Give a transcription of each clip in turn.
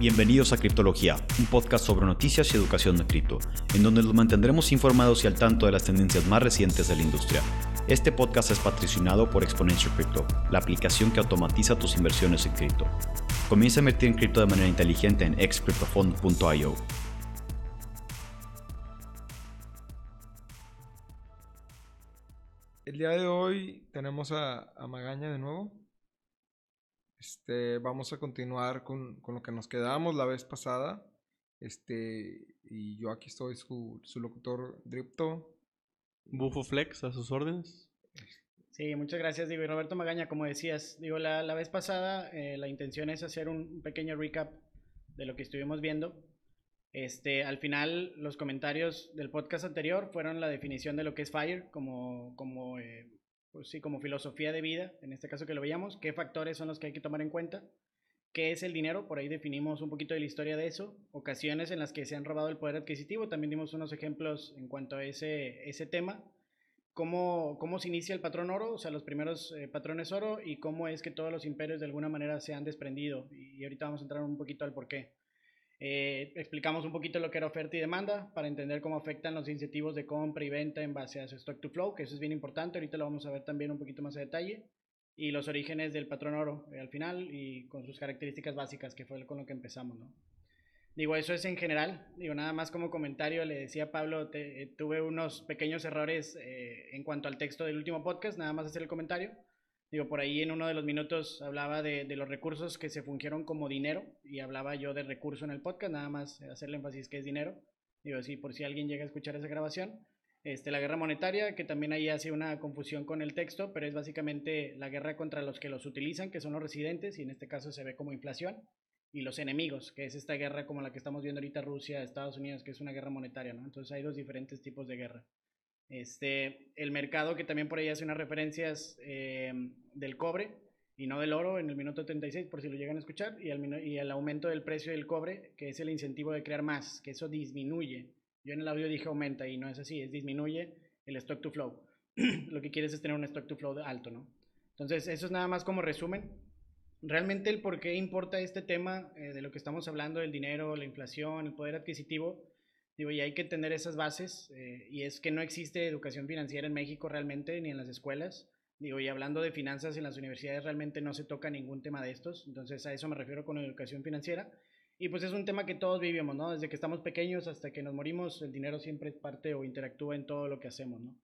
Bienvenidos a Criptología, un podcast sobre noticias y educación de cripto, en donde los mantendremos informados y al tanto de las tendencias más recientes de la industria. Este podcast es patrocinado por Exponential Crypto, la aplicación que automatiza tus inversiones en cripto. Comienza a invertir en cripto de manera inteligente en excryptofund.io. El día de hoy tenemos a, a Magaña de nuevo. Este, vamos a continuar con, con, lo que nos quedamos la vez pasada. Este, y yo aquí estoy, su, su locutor Dripto. Bufo Flex, a sus órdenes. Sí, muchas gracias, digo, y Roberto Magaña, como decías, digo, la, la vez pasada eh, la intención es hacer un pequeño recap de lo que estuvimos viendo. Este, al final, los comentarios del podcast anterior fueron la definición de lo que es FIRE como, como eh, pues sí, como filosofía de vida, en este caso que lo veíamos, qué factores son los que hay que tomar en cuenta, qué es el dinero, por ahí definimos un poquito de la historia de eso, ocasiones en las que se han robado el poder adquisitivo, también dimos unos ejemplos en cuanto a ese, ese tema, cómo, cómo se inicia el patrón oro, o sea, los primeros eh, patrones oro, y cómo es que todos los imperios de alguna manera se han desprendido, y ahorita vamos a entrar un poquito al por qué. Eh, explicamos un poquito lo que era oferta y demanda para entender cómo afectan los incentivos de compra y venta en base a su stock to flow, que eso es bien importante. Ahorita lo vamos a ver también un poquito más a detalle. Y los orígenes del patrón oro eh, al final y con sus características básicas, que fue con lo que empezamos, ¿no? Digo, eso es en general. Digo, nada más como comentario, le decía Pablo, te, eh, tuve unos pequeños errores eh, en cuanto al texto del último podcast, nada más hacer el comentario. Digo, por ahí en uno de los minutos hablaba de, los recursos que se fungieron como dinero y hablaba yo de recurso en el podcast, nada más hacerle énfasis que es dinero. Digo, así por si alguien llega a escuchar esa grabación. Este, la guerra monetaria, que también ahí hace una confusión con el texto, pero es básicamente la guerra contra los que los utilizan, que son los residentes, y en este caso se ve como inflación, y los enemigos, que es esta guerra como la que estamos viendo ahorita Rusia, Estados Unidos, que es una guerra monetaria, ¿no? Entonces hay dos diferentes tipos de guerra. Este, el mercado que también por ahí hace unas referencias eh, del cobre y no del oro en el minuto 36, por si lo llegan a escuchar, y el, y el aumento del precio del cobre, que es el incentivo de crear más, que eso disminuye. Yo en el audio dije aumenta y no es así, es disminuye el stock to flow. lo que quieres es tener un stock to flow alto, ¿no? Entonces, eso es nada más como resumen. Realmente el por qué importa este tema eh, de lo que estamos hablando, del dinero, la inflación, el poder adquisitivo, Digo, y hay que tener esas bases, eh, y es que no existe educación financiera en México realmente, ni en las escuelas. Digo, y hablando de finanzas en las universidades realmente no se toca ningún tema de estos, entonces a eso me refiero con educación financiera. Y pues es un tema que todos vivimos, ¿no? Desde que estamos pequeños hasta que nos morimos, el dinero siempre es parte o interactúa en todo lo que hacemos, ¿no?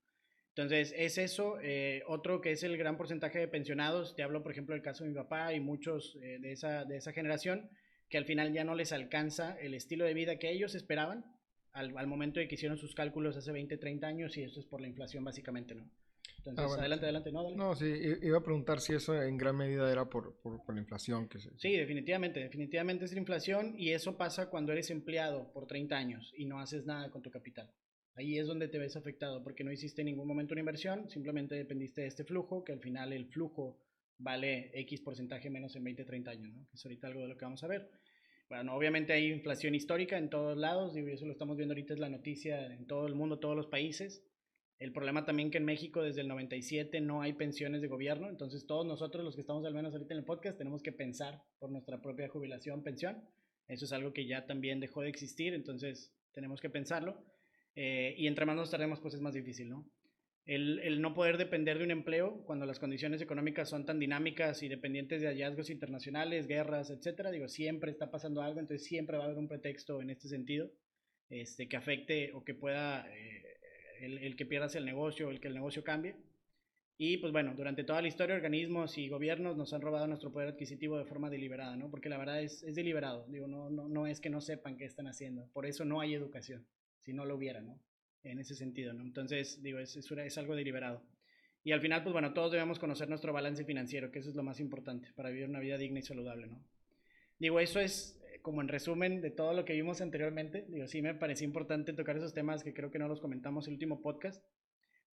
Entonces, es eso. Eh, otro que es el gran porcentaje de pensionados, te hablo, por ejemplo, del caso de mi papá y muchos eh, de, esa, de esa generación, que al final ya no les alcanza el estilo de vida que ellos esperaban al, al, momento de que hicieron sus cálculos hace 20, 30 años y eso es por la inflación básicamente, ¿no? Entonces, ah, bueno. adelante, adelante, no, dale. No, sí, iba a preguntar si eso en gran medida era por, por, por la inflación. Que se... Sí, definitivamente, definitivamente es la inflación y eso pasa cuando eres empleado por 30 años y no haces nada con tu capital. Ahí es donde te ves afectado porque no hiciste en ningún momento una inversión, simplemente dependiste de este flujo, que al final el flujo vale X porcentaje menos en 20, 30 años, ¿no? Que es ahorita algo de lo que vamos a ver. Bueno, obviamente hay inflación histórica en todos lados, y eso lo estamos viendo ahorita, es la noticia en todo el mundo, todos los países. El problema también que en México desde el 97 no hay pensiones de gobierno, entonces todos nosotros los que estamos al menos ahorita en el podcast tenemos que pensar por nuestra propia jubilación, pensión. Eso es algo que ya también dejó de existir, entonces tenemos que pensarlo. Eh, y entre más nos tardemos, pues es más difícil, ¿no? El, no poder depender de un empleo cuando las condiciones económicas son tan dinámicas y dependientes de hallazgos internacionales, guerras, etcétera, digo, siempre está pasando algo, entonces siempre va a haber un pretexto en este sentido este, que afecte o que pueda eh, el, el, que pierdas el negocio el que el negocio cambie. Y pues bueno, durante toda la historia, organismos y gobiernos nos han robado nuestro poder adquisitivo de forma deliberada, ¿no? Porque la verdad es, es deliberado, digo, no, no, no es que no sepan qué están haciendo, por eso no hay educación, si no lo hubiera, ¿no? En ese sentido, ¿no? Entonces, digo, es, es, es, algo deliberado. Y al final, pues bueno, todos debemos conocer nuestro balance financiero, que eso es lo más importante para vivir una vida digna y saludable, ¿no? Digo, eso es eh, como en resumen de todo lo que vimos anteriormente. Digo, sí me pareció importante tocar esos temas que creo que no los comentamos en el último podcast.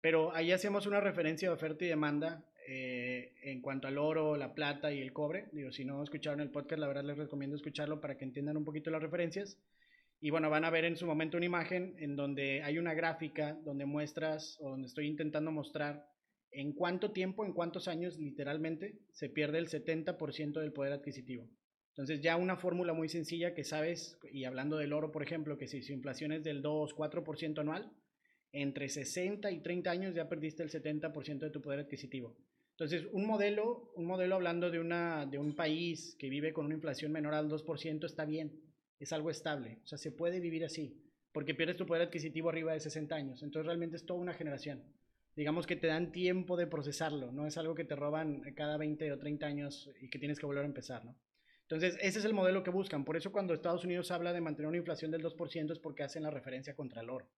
Pero ahí hacemos una referencia de oferta y demanda eh, en cuanto al oro, la plata y el cobre. Digo, si no escucharon el podcast, la verdad les recomiendo escucharlo para que entiendan un poquito las referencias. Y bueno, van a ver en su momento una imagen en donde hay una gráfica donde muestras o donde estoy intentando mostrar en cuánto tiempo, en cuántos años literalmente se pierde el 70% del poder adquisitivo. Entonces ya una fórmula muy sencilla que sabes, y hablando del oro, por ejemplo, que si su inflación es del 2, 4% anual, entre 60 y 30 años ya perdiste el 70% de tu poder adquisitivo. Entonces, un modelo, un modelo hablando de, una, de un país que vive con una inflación menor al 2% está bien, es algo estable, o sea, se puede vivir así, porque pierdes tu poder adquisitivo arriba de 60 años, entonces realmente es toda una generación. Digamos que te dan tiempo de procesarlo, no es algo que te roban cada 20 o 30 años y que tienes que volver a empezar, ¿no? Entonces, ese es el modelo que buscan. Por eso cuando Estados Unidos habla de mantener una inflación del 2% es porque hacen la referencia contra el oro.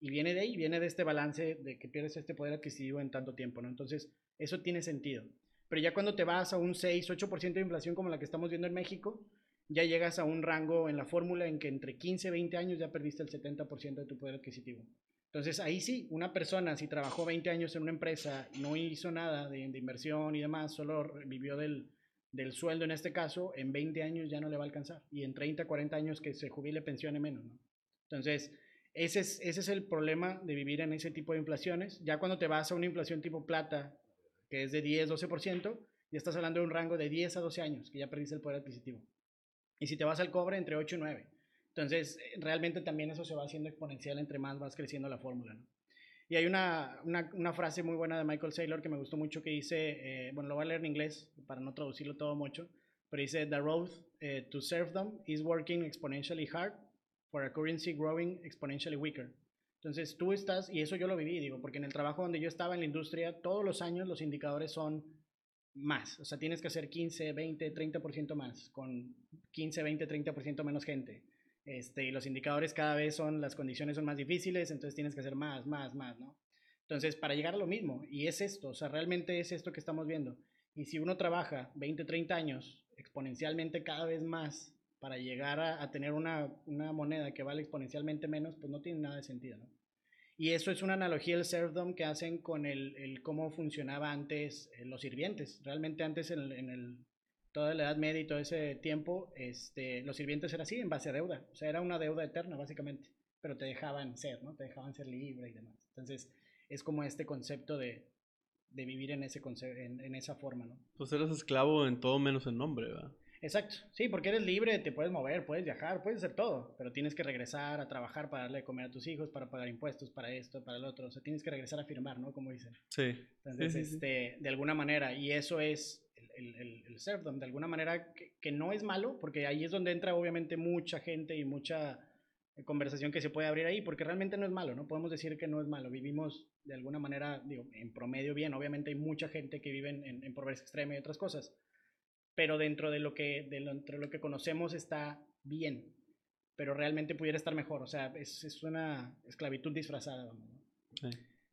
Y viene de ahí, viene de este balance de que pierdes este poder adquisitivo en tanto tiempo, ¿no? Entonces, eso tiene sentido. Pero ya cuando te vas a un 6, 8% de inflación como la que estamos viendo en México, ya llegas a un rango en la fórmula en que entre 15 y 20 años ya perdiste el 70% de tu poder adquisitivo. Entonces, ahí sí, una persona si trabajó 20 años en una empresa, no hizo nada de, inversión y demás, solo vivió del, del, sueldo en este caso, en 20 años ya no le va a alcanzar. Y en 30, 40 años que se jubile, pensione menos, ¿no? Entonces, ese es, ese es el problema de vivir en ese tipo de inflaciones. Ya cuando te vas a una inflación tipo plata, que es de 10, 12%, ya estás hablando de un rango de 10 a 12 años, que ya perdiste el poder adquisitivo. Y si te vas al cobre, entre 8 y 9. Entonces, realmente también eso se va haciendo exponencial entre más vas creciendo la fórmula. ¿no? Y hay una, una, una, frase muy buena de Michael Saylor que me gustó mucho que dice, eh, bueno, lo voy a leer en inglés para no traducirlo todo mucho, pero dice, The road eh, to serfdom is working exponentially hard for a currency growing exponentially weaker. Entonces tú estás, y eso yo lo viví, digo, porque en el trabajo donde yo estaba en la industria, todos los años los indicadores son más. O sea, tienes que hacer 15, 20, 30% más, con 15, 20, 30% menos gente. Este, y los indicadores cada vez son, las condiciones son más difíciles, entonces tienes que hacer más, más, más, ¿no? Entonces, para llegar a lo mismo, y es esto, o sea, realmente es esto que estamos viendo. Y si uno trabaja 20, 30 años exponencialmente cada vez más para llegar a, tener una, moneda que vale exponencialmente menos, pues no tiene nada de sentido, ¿no? Y eso es una analogía del serfdom que hacen con el, cómo funcionaba antes eh, los sirvientes. Realmente antes en, el, toda la Edad Media y todo ese tiempo, este, los sirvientes eran así, en base a deuda. O sea, era una deuda eterna, básicamente. Pero te dejaban ser, ¿no? Te dejaban ser libre y demás. Entonces, es como este concepto de, vivir en, ese en, en, esa forma, ¿no? Pues eres esclavo en todo menos en nombre, ¿verdad? Exacto, sí, porque eres libre, te puedes mover, puedes viajar, puedes hacer todo, pero tienes que regresar a trabajar para darle de comer a tus hijos, para pagar impuestos, para esto, para el otro, o sea, tienes que regresar a firmar, ¿no? Como dicen. Sí. Entonces, este, de alguna manera, y eso es el, el, el serfdom, de alguna manera que, que, no es malo, porque ahí es donde entra obviamente mucha gente y mucha conversación que se puede abrir ahí, porque realmente no es malo, ¿no? Podemos decir que no es malo, vivimos de alguna manera, digo, en promedio bien, obviamente hay mucha gente que vive en, en pobreza extrema y otras cosas pero dentro de lo que, de lo, que conocemos está bien, pero realmente pudiera estar mejor, o sea, es, es una esclavitud disfrazada.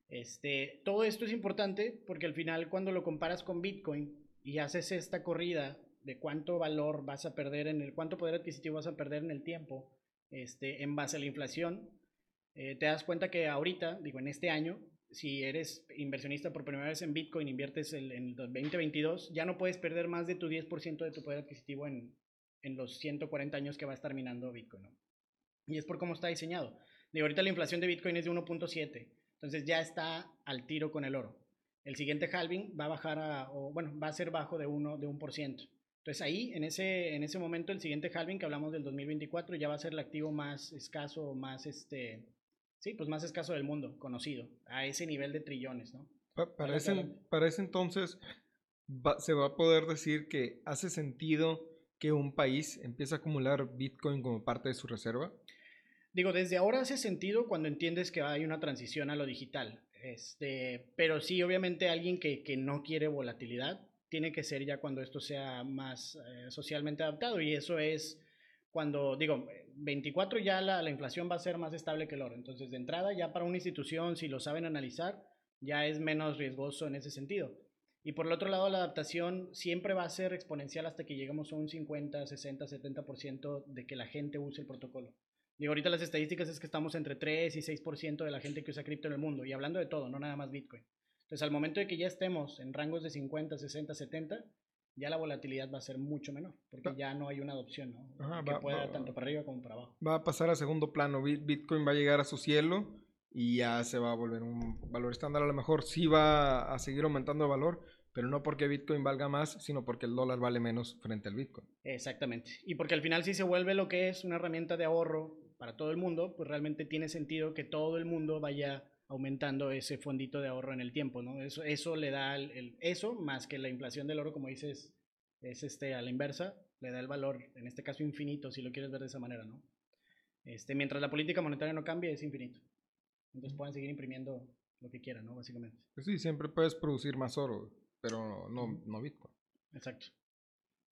Este, todo esto es importante porque al final cuando lo comparas con Bitcoin y haces esta corrida de cuánto valor vas a perder en el, cuánto poder adquisitivo vas a perder en el tiempo, este, en base a la inflación, eh, te das cuenta que ahorita, digo, en este año, si eres inversionista por primera vez en Bitcoin, inviertes en el 2022, ya no puedes perder más de tu 10% de tu poder adquisitivo en, en, los 140 años que va a estar minando Bitcoin. Y es por cómo está diseñado. De ahorita la inflación de Bitcoin es de 1.7, entonces ya está al tiro con el oro. El siguiente halving va a bajar a, o bueno, va a ser bajo de 1%. De 1%. Entonces ahí, en ese, en ese momento, el siguiente halving que hablamos del 2024 ya va a ser el activo más escaso, más este, sí, pues más escaso del mundo, conocido, a ese nivel de trillones, ¿no? para, ese, entonces, se va a poder decir que hace sentido que un país empiece a acumular Bitcoin como parte de su reserva. Digo, desde ahora hace sentido cuando entiendes que hay una transición a lo digital. Este, pero sí, obviamente alguien que, que no quiere volatilidad tiene que ser ya cuando esto sea más eh, socialmente adaptado y eso es cuando, digo, 24 ya la, la, inflación va a ser más estable que el oro. Entonces, de entrada, ya para una institución, si lo saben analizar, ya es menos riesgoso en ese sentido. Y por el otro lado, la adaptación siempre va a ser exponencial hasta que lleguemos a un 50, 60, 70% de que la gente use el protocolo. Digo, ahorita las estadísticas es que estamos entre 3 y 6% de la gente que usa cripto en el mundo, y hablando de todo, no nada más Bitcoin. Entonces, al momento de que ya estemos en rangos de 50, 60, 70, ya la volatilidad va a ser mucho menor, porque ya no hay una adopción, ¿no? que pueda tanto para arriba como para abajo. Va a pasar a segundo plano, Bitcoin va a llegar a su cielo y ya se va a volver un valor estándar. A lo mejor sí va a seguir aumentando el valor, pero no porque Bitcoin valga más, sino porque el dólar vale menos frente al Bitcoin. Exactamente. Y porque al final si se vuelve lo que es una herramienta de ahorro para todo el mundo, pues realmente tiene sentido que todo el mundo vaya aumentando ese fondito de ahorro en el tiempo, ¿no? Eso, eso le da el, eso, más que la inflación del oro, como dices, es este, a la inversa, le da el valor, en este caso infinito, si lo quieres ver de esa manera, ¿no? Este, mientras la política monetaria no cambie, es infinito. Entonces pueden seguir imprimiendo lo que quieran, ¿no? Básicamente. Pues sí, siempre puedes producir más oro, pero no, no Bitcoin. Exacto.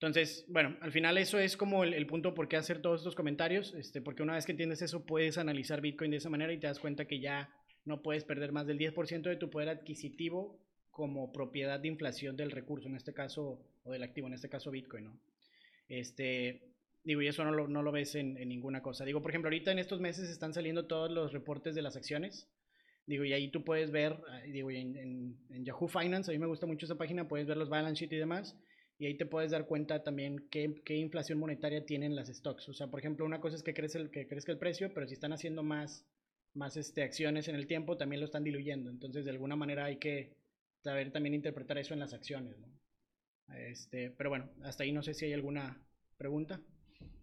Entonces, bueno, al final eso es como el, punto por qué hacer todos estos comentarios, este, porque una vez que entiendes eso, puedes analizar Bitcoin de esa manera y te das cuenta que ya no puedes perder más del 10% de tu poder adquisitivo como propiedad de inflación del recurso, en este caso, o del activo, en este caso Bitcoin, ¿no? Este, digo, y eso no lo, no lo ves en, ninguna cosa. Digo, por ejemplo, ahorita en estos meses están saliendo todos los reportes de las acciones. Digo, y ahí tú puedes ver, ah, digo, en, en, Yahoo Finance, a mí me gusta mucho esa página, puedes ver los balance sheet y demás, y ahí te puedes dar cuenta también qué, qué inflación monetaria tienen las stocks. O sea, por ejemplo, una cosa es que crece el, que crezca el precio, pero si están haciendo más más este, acciones en el tiempo, también lo están diluyendo. Entonces, de alguna manera hay que saber también interpretar eso en las acciones. Este, pero bueno, hasta ahí no sé si hay alguna pregunta.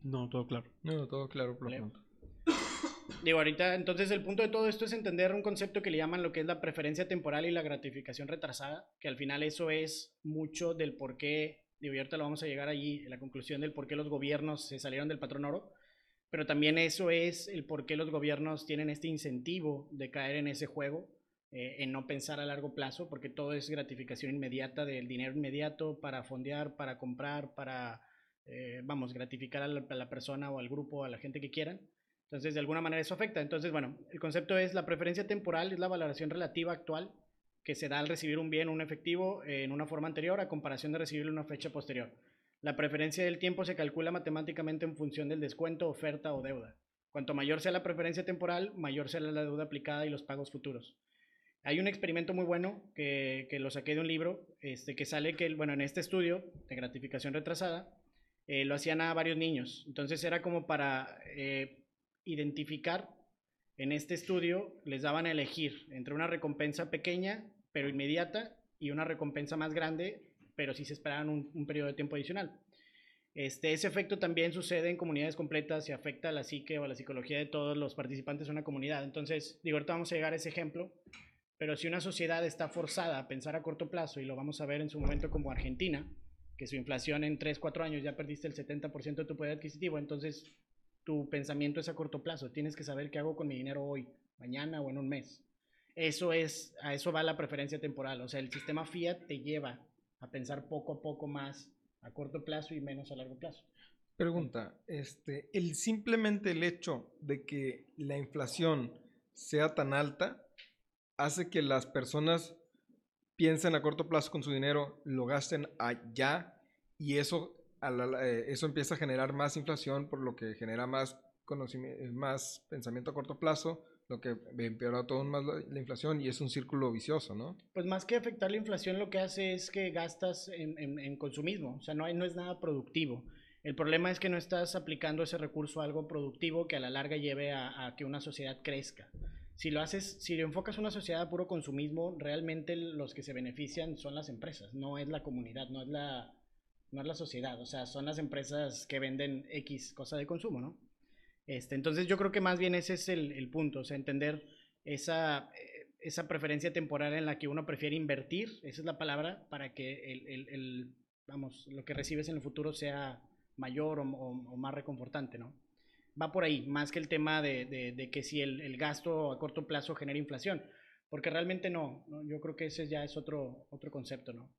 No, todo claro. No, todo claro por Digo, ahorita, entonces el punto de todo esto es entender un concepto que le llaman lo que es la preferencia temporal y la gratificación retrasada, que al final eso es mucho del por qué, digo, y ahorita lo vamos a llegar allí, la conclusión del por qué los gobiernos se salieron del patrón oro, pero también eso es el por qué los gobiernos tienen este incentivo de caer en ese juego, eh, en no pensar a largo plazo, porque todo es gratificación inmediata del dinero inmediato para fondear, para comprar, para, eh, vamos, gratificar a la, persona o al grupo, a la gente que quieran. Entonces, de alguna manera eso afecta. Entonces, bueno, el concepto es la preferencia temporal, es la valoración relativa actual que se da al recibir un bien, un efectivo, en una forma anterior a comparación de recibirlo en una fecha posterior. La preferencia del tiempo se calcula matemáticamente en función del descuento, oferta o deuda. Cuanto mayor sea la preferencia temporal, mayor será la deuda aplicada y los pagos futuros. Hay un experimento muy bueno que, lo saqué de un libro, este, que sale que, bueno, en este estudio de gratificación retrasada, eh, lo hacían a varios niños. Entonces era como para eh, identificar, en este estudio les daban a elegir entre una recompensa pequeña, pero inmediata, y una recompensa más grande, pero sí se esperaban un, periodo de tiempo adicional. Este, ese efecto también sucede en comunidades completas y afecta a la psique o a la psicología de todos los participantes de una comunidad. Entonces, digo, ahorita vamos a llegar a ese ejemplo, pero si una sociedad está forzada a pensar a corto plazo, y lo vamos a ver en su momento como Argentina, que su inflación en 3, 4 años ya perdiste el 70% de tu poder adquisitivo, entonces tu pensamiento es a corto plazo. Tienes que saber qué hago con mi dinero hoy, mañana o en un mes. Eso es, a eso va la preferencia temporal. O sea, el sistema fiat te lleva a pensar poco a poco más a corto plazo y menos a largo plazo. Pregunta, este, el simplemente el hecho de que la inflación sea tan alta hace que las personas piensen a corto plazo con su dinero, lo gasten allá y eso, eh, eso empieza a generar más inflación, por lo que genera más conocimiento, más pensamiento a corto plazo, lo que empeora todo más la, inflación y es un círculo vicioso, ¿no? Pues más que afectar la inflación, lo que hace es que gastas en, en, consumismo, o sea, no, hay, no es nada productivo. El problema es que no estás aplicando ese recurso a algo productivo que a la larga lleve a, que una sociedad crezca. Si lo haces, si lo enfocas a una sociedad a puro consumismo, realmente los que se benefician son las empresas, no es la comunidad, no es la, no es la sociedad, o sea, son las empresas que venden X cosa de consumo, ¿no? Este, entonces yo creo que más bien ese es el, punto, o sea, entender esa, eh, esa preferencia temporal en la que uno prefiere invertir, esa es la palabra, para que el, vamos, lo que recibes en el futuro sea mayor o, más reconfortante, ¿no? Va por ahí, más que el tema de, que si el, gasto a corto plazo genera inflación, porque realmente no, no, yo creo que ese ya es otro, otro concepto, ¿no?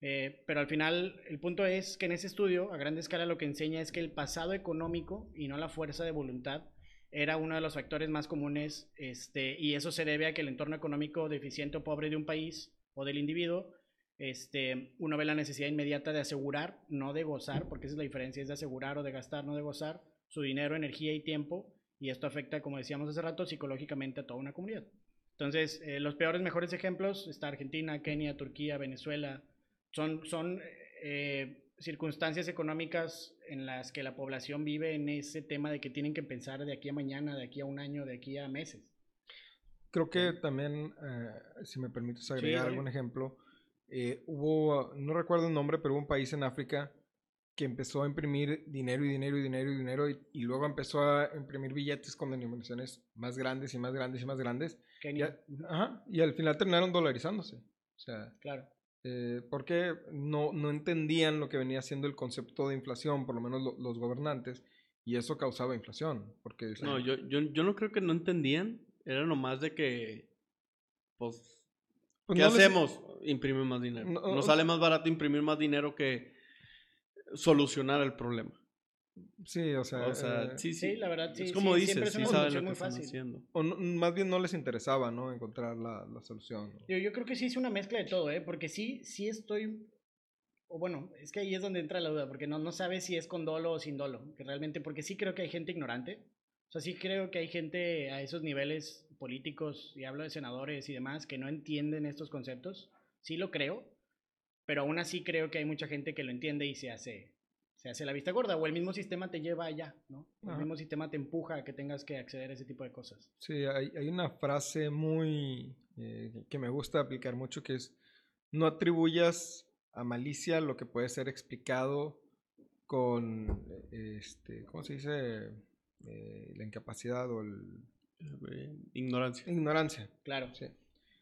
Eh, pero al final, el punto es que en ese estudio, a gran escala, lo que enseña es que el pasado económico y no la fuerza de voluntad era uno de los factores más comunes, este, y eso se debe a que el entorno económico deficiente o pobre de un país o del individuo, este, uno ve la necesidad inmediata de asegurar, no de gozar, porque esa es la diferencia, es de asegurar o de gastar, no de gozar, su dinero, energía y tiempo, y esto afecta, como decíamos hace rato, psicológicamente a toda una comunidad. Entonces, eh, los peores, mejores ejemplos está Argentina, Kenia, Turquía, Venezuela, son, son eh, circunstancias económicas en las que la población vive en ese tema de que tienen que pensar de aquí a mañana, de aquí a un año, de aquí a meses. Creo que también, eh, si me permites agregar algún ejemplo, eh, hubo, no recuerdo el nombre, pero hubo un país en África que empezó a imprimir dinero y dinero y dinero y dinero y, y luego empezó a imprimir billetes con denominaciones más grandes y más grandes y más grandes. Y, a- ajá, y al final terminaron dolarizándose. O sea, Claro. Eh, porque no, no entendían lo que venía siendo el concepto de inflación, por lo menos lo- los gobernantes, y eso causaba inflación. Porque No, yo, yo, yo no creo que no entendían. Era nomás de que, pues, pues ¿qué no les- hacemos? Imprimir más dinero. No, Nos sale más barato imprimir más dinero que solucionar el problema. Sí, o sea, O sea, eh, sí, sí. Sí, la verdad, sí. Es como sí, dices, sí saben lo que están fácil. haciendo. o no- más bien no les interesaba, ¿no? Encontrar la, la solución. ¿no? Yo, yo creo que sí es una mezcla de todo, ¿eh? Porque sí, sí estoy... O bueno, es que ahí es donde entra la duda, porque no, no sabes si es con dolo o sin dolo, que realmente, porque sí creo que hay gente ignorante, o sea, sí creo que hay gente a esos niveles políticos, y hablo de senadores y demás, que no entienden estos conceptos, sí lo creo, pero aún así creo que hay mucha gente que lo entiende y se hace, se hace la vista gorda, o el mismo sistema te lleva allá, ¿no? El Ajá. mismo sistema te empuja a que tengas que acceder a ese tipo de cosas. Sí, hay, hay una frase muy eh, que me gusta aplicar mucho que es no atribuyas a malicia lo que puede ser explicado con este, ¿cómo se dice? Eh, la incapacidad o el- Eh, Ignorancia. ignorancia. Claro. Sí.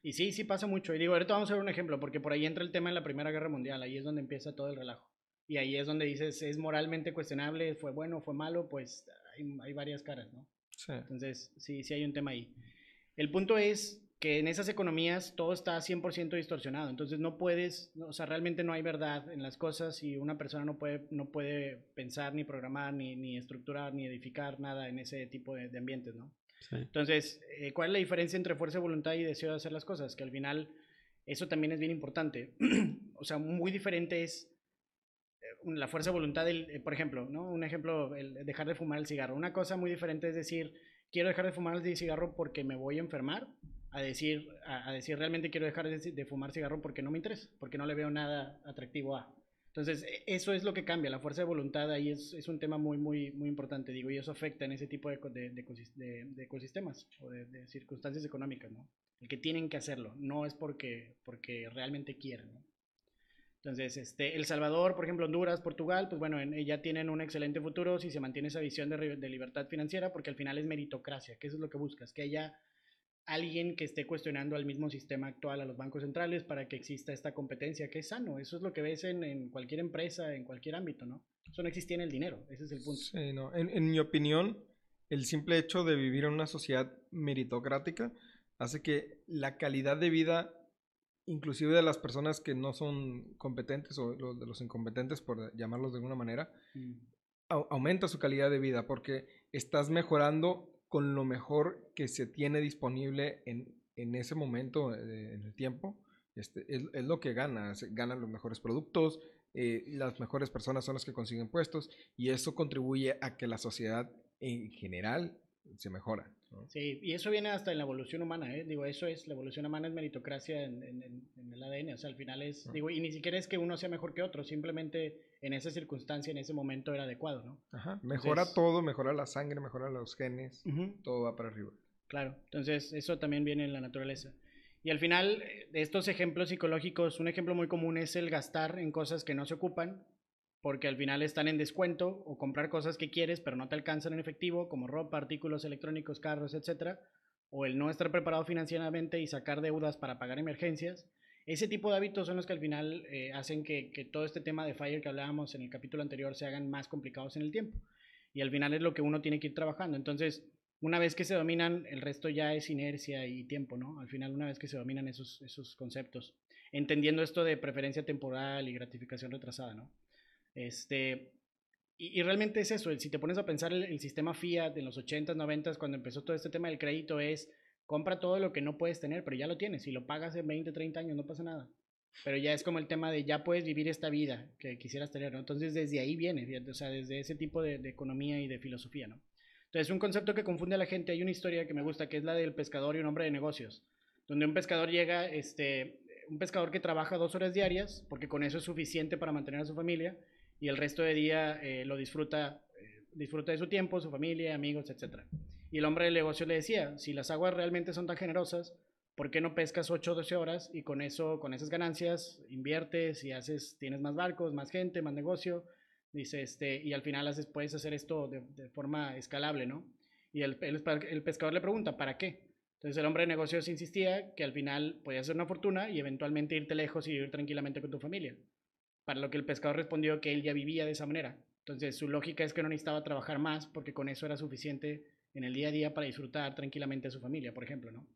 Y sí, sí pasa mucho. Y digo, ahorita vamos a ver un ejemplo, porque por ahí entra el tema de la Primera Guerra Mundial, ahí es donde empieza todo el relajo. Y ahí es donde dices, es moralmente cuestionable, fue bueno, fue malo, pues hay, hay varias caras, ¿no? Sí. Entonces, sí, sí hay un tema ahí. El punto es que en esas economías todo está 100% distorsionado, entonces no puedes, no, o sea, realmente no hay verdad en las cosas y una persona no puede, no puede pensar, ni programar, ni, ni estructurar, ni edificar nada en ese tipo de, de ambientes, ¿no? Sí. Entonces, eh, ¿cuál es la diferencia entre fuerza de voluntad y deseo de hacer las cosas? Que al final eso también es bien importante. o sea, muy diferente es la fuerza de voluntad del, eh, por ejemplo, ¿no? Un ejemplo, el dejar de fumar el cigarro. Una cosa muy diferente es decir, quiero dejar de fumar el cigarro porque me voy a enfermar, a decir, a, decir realmente quiero dejar de, de fumar cigarro porque no me interesa, porque no le veo nada atractivo a. Entonces, e- eso es lo que cambia, la fuerza de voluntad ahí es, es un tema muy, muy, muy importante, digo, y eso afecta en ese tipo de, de, de ecosis- de- de ecosistemas o de, de circunstancias económicas, ¿no? El que tienen que hacerlo, no es porque, porque realmente quieren, ¿no? Entonces, este, El Salvador, por ejemplo, Honduras, Portugal, pues bueno, en- ya tienen un excelente futuro si se mantiene esa visión de, de libertad financiera, porque al final es meritocracia, que eso es lo que buscas, que haya alguien que esté cuestionando al mismo sistema actual, a los bancos centrales, para que exista esta competencia, que es sano. Eso es lo que ves en, en cualquier empresa, en cualquier ámbito, ¿no? Eso no existía en el dinero, ese es el punto. Sí, no. En, en mi opinión, el simple hecho de vivir en una sociedad meritocrática hace que la calidad de vida, inclusive de las personas que no son competentes o de los incompetentes, por llamarlos de alguna manera, au- aumenta su calidad de vida porque estás mejorando con lo mejor que se tiene disponible en, en ese momento, eh, en el tiempo. Este, es, es lo que gana, ganan los mejores productos, eh, las mejores personas son las que consiguen puestos y eso contribuye a que la sociedad en general se mejora. ¿No? Sí, y eso viene hasta en la evolución humana, ¿eh? Digo, eso es, la evolución humana es meritocracia en, en- el ADN, o sea, al final es, digo, y ni siquiera es que uno sea mejor que otro, simplemente en esa circunstancia, en ese momento era adecuado, ¿no? Ajá, Mejora Entonces- todo, mejora la sangre, mejora los genes, todo va para arriba. Claro, entonces eso también viene en la naturaleza. Y al final, eh, de estos ejemplos psicológicos, un ejemplo muy común es el gastar en cosas que no se ocupan, porque al final están en descuento, o comprar cosas que quieres pero no te alcanzan en efectivo, como ropa, artículos electrónicos, carros, etcétera, o el no estar preparado financieramente y sacar deudas para pagar emergencias. Ese tipo de hábitos son los que al final eh, hacen que, todo este tema de FIRE que hablábamos en el capítulo anterior se hagan más complicados en el tiempo. Y al final es lo que uno tiene que ir trabajando. Entonces, una vez que se dominan, el resto ya es inercia y tiempo, ¿no? Al final, una vez que se dominan esos conceptos, entendiendo esto de preferencia temporal y gratificación retrasada, ¿no? Este, y, y realmente es eso, si te pones a pensar el, el sistema Fiat en los 80s, 90s, cuando empezó todo este tema del crédito, es compra todo lo que no puedes tener, pero ya lo tienes, si lo pagas en 20, 30 años, no pasa nada. Pero ya es como el tema de ya puedes vivir esta vida que quisieras tener, ¿no? Entonces desde ahí viene, o sea, desde ese tipo de, de economía y de filosofía, ¿no? Entonces, un concepto que confunde a la gente, hay una historia que me gusta, que es la del pescador y un hombre de negocios, donde un pescador llega, este, un pescador que trabaja dos horas diarias, porque con eso es suficiente para mantener a su familia, y el resto de día eh, lo disfruta, eh, disfruta de su tiempo, su familia, amigos, etc. Y el hombre del negocio le decía, si las aguas realmente son tan generosas, ¿por qué no pescas 8 o 12 horas y con eso, con esas ganancias, inviertes y haces, tienes más barcos, más gente, más negocio? Dice, este, y al final haces, puedes hacer esto de, forma escalable, ¿no? Y el, el, el, pescador le pregunta, ¿para qué? Entonces el hombre de negocios insistía que al final podías hacer una fortuna y eventualmente irte lejos y vivir tranquilamente con tu familia. Para lo que el pescador respondió que él ya vivía de esa manera. Entonces su lógica es que no necesitaba trabajar más porque con eso era suficiente en el día a día para disfrutar tranquilamente a su familia, por ejemplo, ¿no?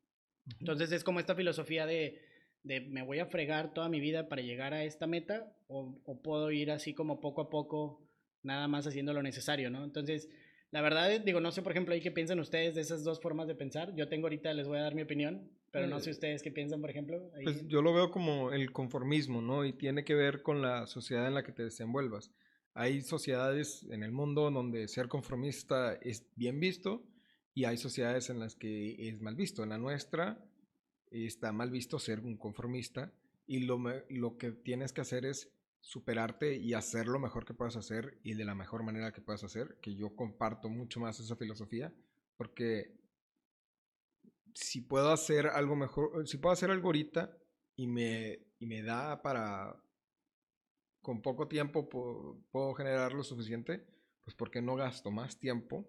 Entonces es como esta filosofía de, de me voy a fregar toda mi vida para llegar a esta meta o, o, puedo ir así como poco a poco, nada más haciendo lo necesario, ¿no? Entonces, la verdad, digo, no sé, por ejemplo, ahí qué piensan ustedes de esas dos formas de pensar. Yo tengo ahorita, les voy a dar mi opinión, pero no sé ustedes qué piensan, por ejemplo. Ahí. Pues yo lo veo como el conformismo, ¿no? Y tiene que ver con la sociedad en la que te desenvuelvas. Hay sociedades en el mundo donde ser conformista es bien visto y hay sociedades en las que es mal visto. En la nuestra está mal visto ser un conformista y lo, lo que tienes que hacer es superarte y hacer lo mejor que puedas hacer y de la mejor manera que puedas hacer, que yo comparto mucho más esa filosofía, porque si puedo hacer algo mejor, si puedo hacer algo ahorita y me, y me da para, con poco tiempo puedo, puedo generar lo suficiente, pues porque no gasto más tiempo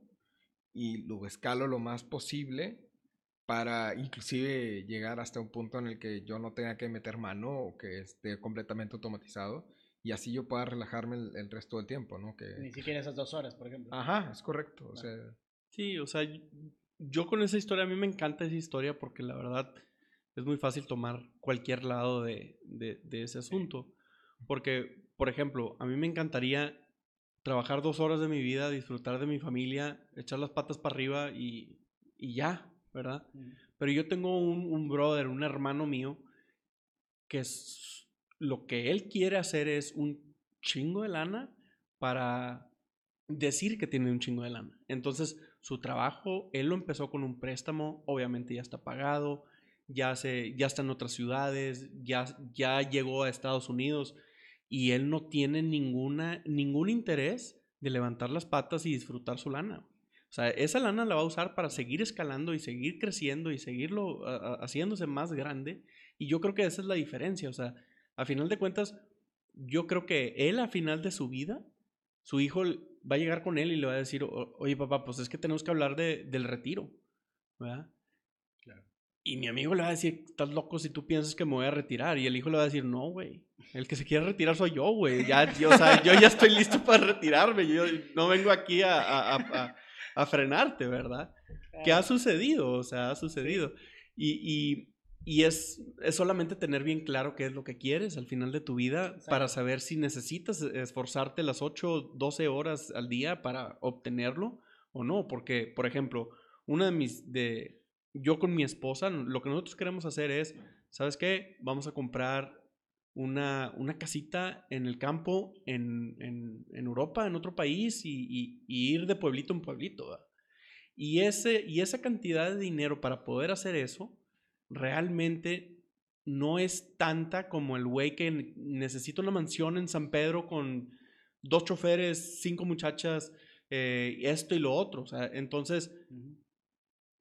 y lo escalo lo más posible para inclusive llegar hasta un punto en el que yo no tenga que meter mano o que esté completamente automatizado y así yo pueda relajarme el, el, resto del tiempo, ¿no? Que... Ni siquiera esas dos horas, por ejemplo. Ajá, es correcto. O sea... Sí, o sea, yo con esa historia, a mí me encanta esa historia porque la verdad es muy fácil tomar cualquier lado de, de, de ese asunto. Porque, por ejemplo, a mí me encantaría trabajar dos horas de mi vida, disfrutar de mi familia, echar las patas para arriba y, y ya, ¿verdad? Mm. Pero yo tengo un, un brother, un hermano mío, que es lo que él quiere hacer es un chingo de lana para decir que tiene un chingo de lana. Entonces, su trabajo, él lo empezó con un préstamo, obviamente ya está pagado, ya, se, ya está en otras ciudades, ya, ya llegó a Estados Unidos y él no tiene ninguna, ningún interés de levantar las patas y disfrutar su lana. O sea, esa lana la va a usar para seguir escalando y seguir creciendo y seguirlo haciéndose más grande. Y yo creo que esa es la diferencia. O sea, a final de cuentas, yo creo que él a final de su vida, su hijo va a llegar con él y le va a decir, oye papá, pues es que tenemos que hablar de, del retiro, ¿verdad? Claro. Y mi amigo le va a decir, estás loco si tú piensas que me voy a retirar. Y el hijo le va a decir, no, güey, el que se quiere retirar soy yo, güey. Ya, yo, o sea, yo ya estoy listo para retirarme. Yo no vengo aquí a, a, a, a frenarte, ¿verdad? Claro. ¿Qué ha sucedido? O sea, ha sucedido. Y, y, y es, es, solamente tener bien claro qué es lo que quieres al final de tu vida Exacto. para saber si necesitas esforzarte las 8, 12 horas al día para obtenerlo o no. Porque, por ejemplo, una de mis, de, yo con mi esposa, lo que nosotros queremos hacer es, ¿sabes qué? Vamos a comprar una, una casita en el campo, en, en, en Europa, en otro país y, y, y, ir de pueblito en pueblito. Y, ese, y esa cantidad de dinero para poder hacer eso realmente no es tanta como el güey que necesita una mansión en San Pedro con dos choferes, cinco muchachas, eh, esto y lo otro. O sea, entonces, uh -huh.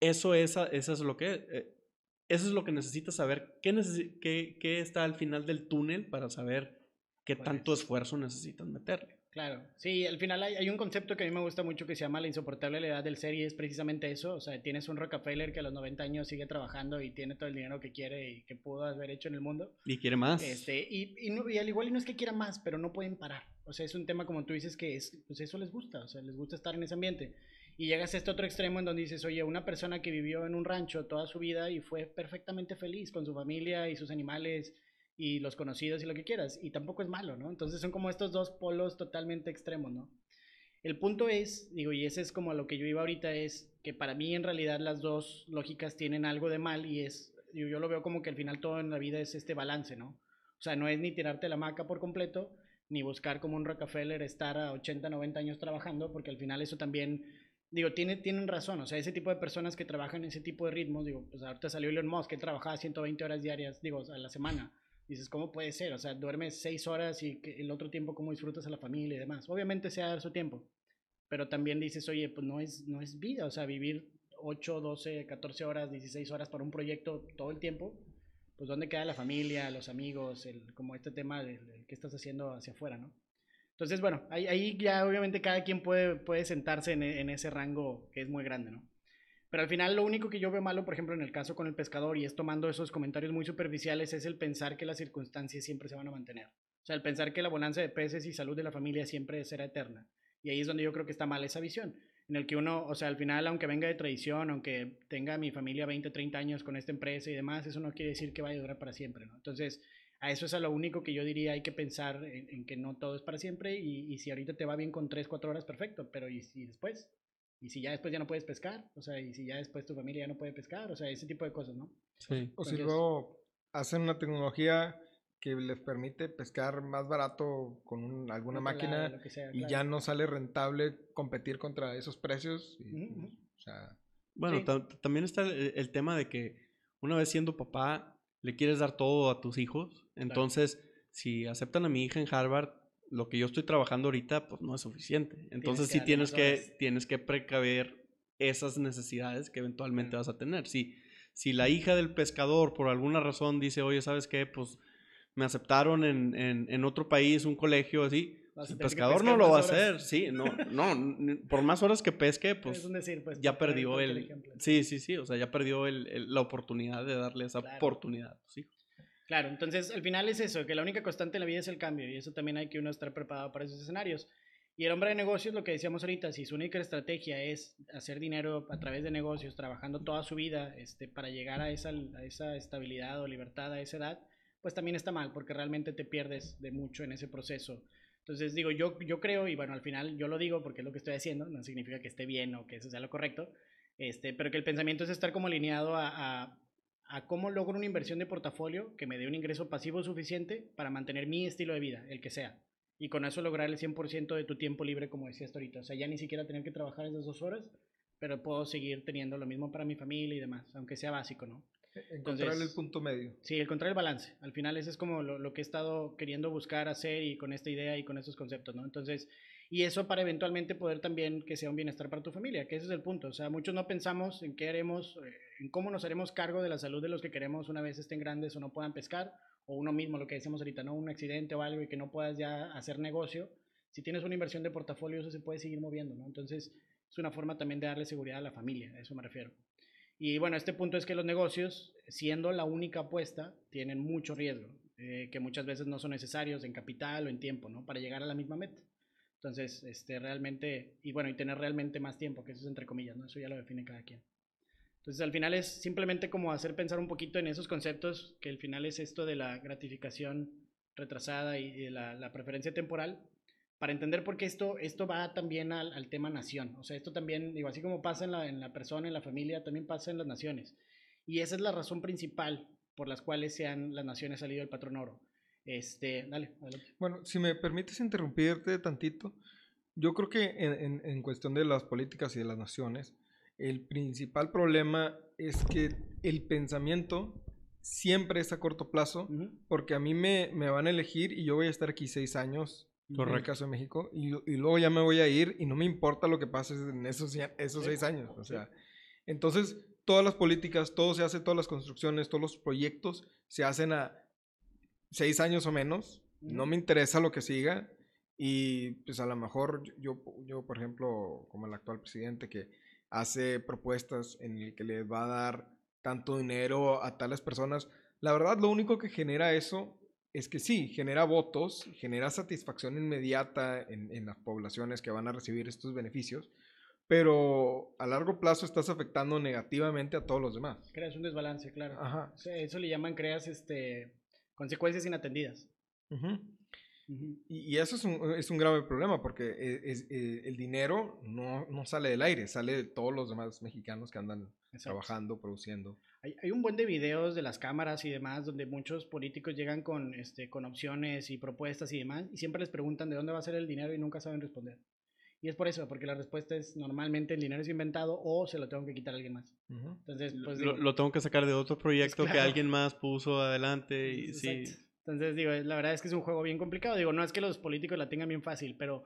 eso, es, eso es lo que... Eh, eso es lo que necesitas saber. ¿Qué, neces qué, ¿Qué, está al final del túnel para saber qué pues, tanto esfuerzo necesitas meterle? Claro, sí, al final hay, hay, un concepto que a mí me gusta mucho que se llama la insoportable edad del ser y es precisamente eso, o sea, tienes un Rockefeller que a los 90 años sigue trabajando y tiene todo el dinero que quiere y que pudo haber hecho en el mundo. Y quiere más. Este, y, y, no, y al igual y no es que quiera más, pero no pueden parar, o sea, es un tema como tú dices que es, pues eso les gusta, o sea, les gusta estar en ese ambiente. Y llegas a este otro extremo en donde dices, oye, una persona que vivió en un rancho toda su vida y fue perfectamente feliz con su familia y sus animales y los conocidos y lo que quieras. Y tampoco es malo, ¿no? Entonces son como estos dos polos totalmente extremos, ¿no? El punto es, digo, y ese es como a lo que yo iba ahorita, es que para mí en realidad las dos lógicas tienen algo de mal y es, yo, yo lo veo como que al final todo en la vida es este balance, ¿no? O sea, no es ni tirarte la maca por completo, ni buscar como un Rockefeller estar a 80, 90 años trabajando, porque al final eso también, digo, tiene, tienen razón, o sea, ese tipo de personas que trabajan ese tipo de ritmos, digo, pues ahorita salió Elon Musk, que trabajaba 120 horas diarias, digo, a la semana dices, ¿cómo puede ser? O sea, duermes seis horas y el otro tiempo, ¿cómo disfrutas a la familia y demás? Obviamente sea dar su tiempo, pero también dices, oye, pues no es, no es vida, o sea, vivir 8, 12, 14 horas, 16 horas para un proyecto todo el tiempo, pues dónde queda la familia, los amigos, el, como este tema de, qué estás haciendo hacia afuera, ¿no? Entonces, bueno, ahí, ahí ya obviamente cada quien puede, puede sentarse en, en ese rango que es muy grande, ¿no? Pero al final lo único que yo veo malo, por ejemplo, en el caso con el pescador, y es tomando esos comentarios muy superficiales, es el pensar que las circunstancias siempre se van a mantener. O sea, el pensar que la bonanza de peces y salud de la familia siempre será eterna. Y ahí es donde yo creo que está mal esa visión, en el que uno, o sea, al final, aunque venga de tradición, aunque tenga mi familia 20, 30 años con esta empresa y demás, eso no quiere decir que vaya a durar para siempre. Entonces, a eso es a lo único que yo diría, hay que pensar en, que no todo es para siempre y, y, si ahorita te va bien con 3, 4 horas, perfecto, pero ¿y, y después? Y si ya después ya no puedes pescar, o sea, y si ya después tu familia ya no puede pescar, o sea, ese tipo de cosas, ¿no? Sí. O si luego hacen una tecnología que les permite pescar más barato con alguna máquina y ya no sale rentable competir contra esos precios. Pues, o sea, bueno, también está el, tema de que una vez siendo papá, le quieres dar todo a tus hijos. Entonces, si aceptan a mi hija en Harvard, lo que yo estoy trabajando ahorita, pues no es suficiente. Entonces sí tienes que, tienes que precaver esas necesidades que eventualmente vas a tener. Si, si la hija del pescador por alguna razón dice, oye, ¿sabes qué? Pues me aceptaron en, en, otro país, un colegio así. El pescador no lo va a hacer, sí, no, no, por más horas que pesque, pues, pues ya perdió el, sí, sí, sí, o sea, ya perdió el, la oportunidad de darle esa oportunidad a tus hijos. Claro, entonces al final es eso, que la única constante en la vida es el cambio y eso también hay que uno estar preparado para esos escenarios. Y el hombre de negocios, lo que decíamos ahorita, si su única estrategia es hacer dinero a través de negocios, trabajando toda su vida este, para llegar a esa, a esa estabilidad o libertad a esa edad, pues también está mal, porque realmente te pierdes de mucho en ese proceso. Entonces digo, yo, yo creo, y bueno, al final yo lo digo porque es lo que estoy haciendo, no significa que esté bien o que eso sea lo correcto, este, pero que el pensamiento es estar como alineado a a cómo logro una inversión de portafolio que me dé un ingreso pasivo suficiente para mantener mi estilo de vida, el que sea. Y con eso lograr el 100% de tu tiempo libre, como decías ahorita. O sea, ya ni siquiera tener que trabajar esas dos horas, pero puedo seguir teniendo lo mismo para mi familia y demás, aunque sea básico, ¿no? E-, encontrar el punto medio. Sí, encontrar el balance. Al final ese es como lo, lo, que he estado queriendo buscar hacer y con esta idea y con estos conceptos, ¿no? Entonces, y eso para eventualmente poder también que sea un bienestar para tu familia, que ese es el punto. O sea, muchos no pensamos en qué haremos, eh, en cómo nos haremos cargo de la salud de los que queremos una vez estén grandes o no puedan pescar, o uno mismo, lo que decíamos ahorita, ¿no? Un accidente o algo y que no puedas ya hacer negocio. Si tienes una inversión de portafolio, eso se puede seguir moviendo, ¿no? Entonces, es una forma también de darle seguridad a la familia, a eso me refiero. Y bueno, este punto es que los negocios, siendo la única apuesta, tienen mucho riesgo, eh, que muchas veces no son necesarios en capital o en tiempo, ¿no? Para llegar a la misma meta. Entonces, este, realmente, y bueno, y tener realmente más tiempo, que eso es entre comillas, ¿no? Eso ya lo define cada quien. Entonces, al final es simplemente como hacer pensar un poquito en esos conceptos, que al final es esto de la gratificación retrasada y de la, preferencia temporal, para entender por qué esto, esto va también al, tema nación. O sea, esto también, digo, así como pasa en la, en la persona, en la familia, también pasa en las naciones. Y esa es la razón principal por las cuales se han, las naciones salido del patrón oro este, dale, Bueno, si me permites interrumpirte tantito, yo creo que en, en, cuestión de las políticas y de las naciones, el principal problema es que el pensamiento siempre es a corto plazo, porque a mí me, me, van a elegir y yo voy a estar aquí seis años, en el caso de México, y, y, luego ya me voy a ir y no me importa lo que pase en esos, esos seis años. O sea, entonces todas las políticas, todo se hace, todas las construcciones, todos los proyectos se hacen a seis años o menos, no me interesa lo que siga y pues a lo mejor yo, yo, por ejemplo, como el actual presidente que hace propuestas en el que les va a dar tanto dinero a tales personas, la verdad lo único que genera eso es que sí, genera votos, genera satisfacción inmediata en, en las poblaciones que van a recibir estos beneficios, pero a largo plazo estás afectando negativamente a todos los demás. Creas un desbalance, claro. Ajá. eso le llaman, creas este consecuencias inatendidas. Y, eso es un, es un, grave problema porque e, es, eh, el dinero no, no, sale del aire, sale de todos los demás mexicanos que andan trabajando, produciendo. Hay, hay, un buen de videos de las cámaras y demás donde muchos políticos llegan con, este, con opciones y propuestas y demás y siempre les preguntan de dónde va a ser el dinero y nunca saben responder. Y es por eso, porque la respuesta es normalmente el dinero es inventado o se lo tengo que quitar a alguien más. Entonces, pues, lo, tengo que sacar de otro proyecto que alguien más puso adelante y sí. Entonces, digo, la verdad es que es un juego bien complicado. Digo, no es que los políticos la tengan bien fácil, pero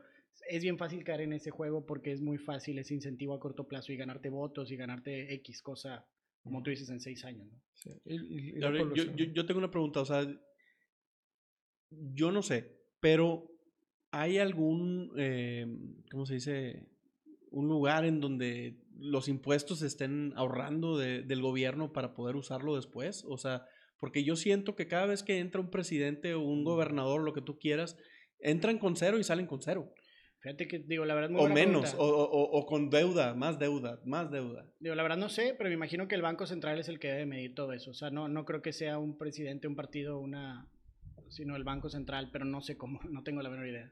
es bien fácil caer en ese juego porque es muy fácil ese incentivo a corto plazo y ganarte votos y ganarte X cosa, como tú dices, en seis años. ¿no? Sí, y- y- y Y la ahora, yo, yo- yo tengo una pregunta, o sea, yo no sé, pero ¿hay algún, eh, ¿cómo se dice? Un lugar en donde los impuestos se estén ahorrando de- del gobierno para poder usarlo después? O sea, porque yo siento que cada vez que entra un presidente o un gobernador, lo que tú quieras, entran con cero y salen con cero. Fíjate que, digo, la verdad, muy O menos, o, o- o con deuda, más deuda, más deuda. Digo, la verdad no sé, pero me imagino que el Banco Central es el que debe medir todo eso. O sea, no, no creo que sea un presidente, un partido, una, sino el Banco Central, pero no sé cómo, no tengo la menor idea.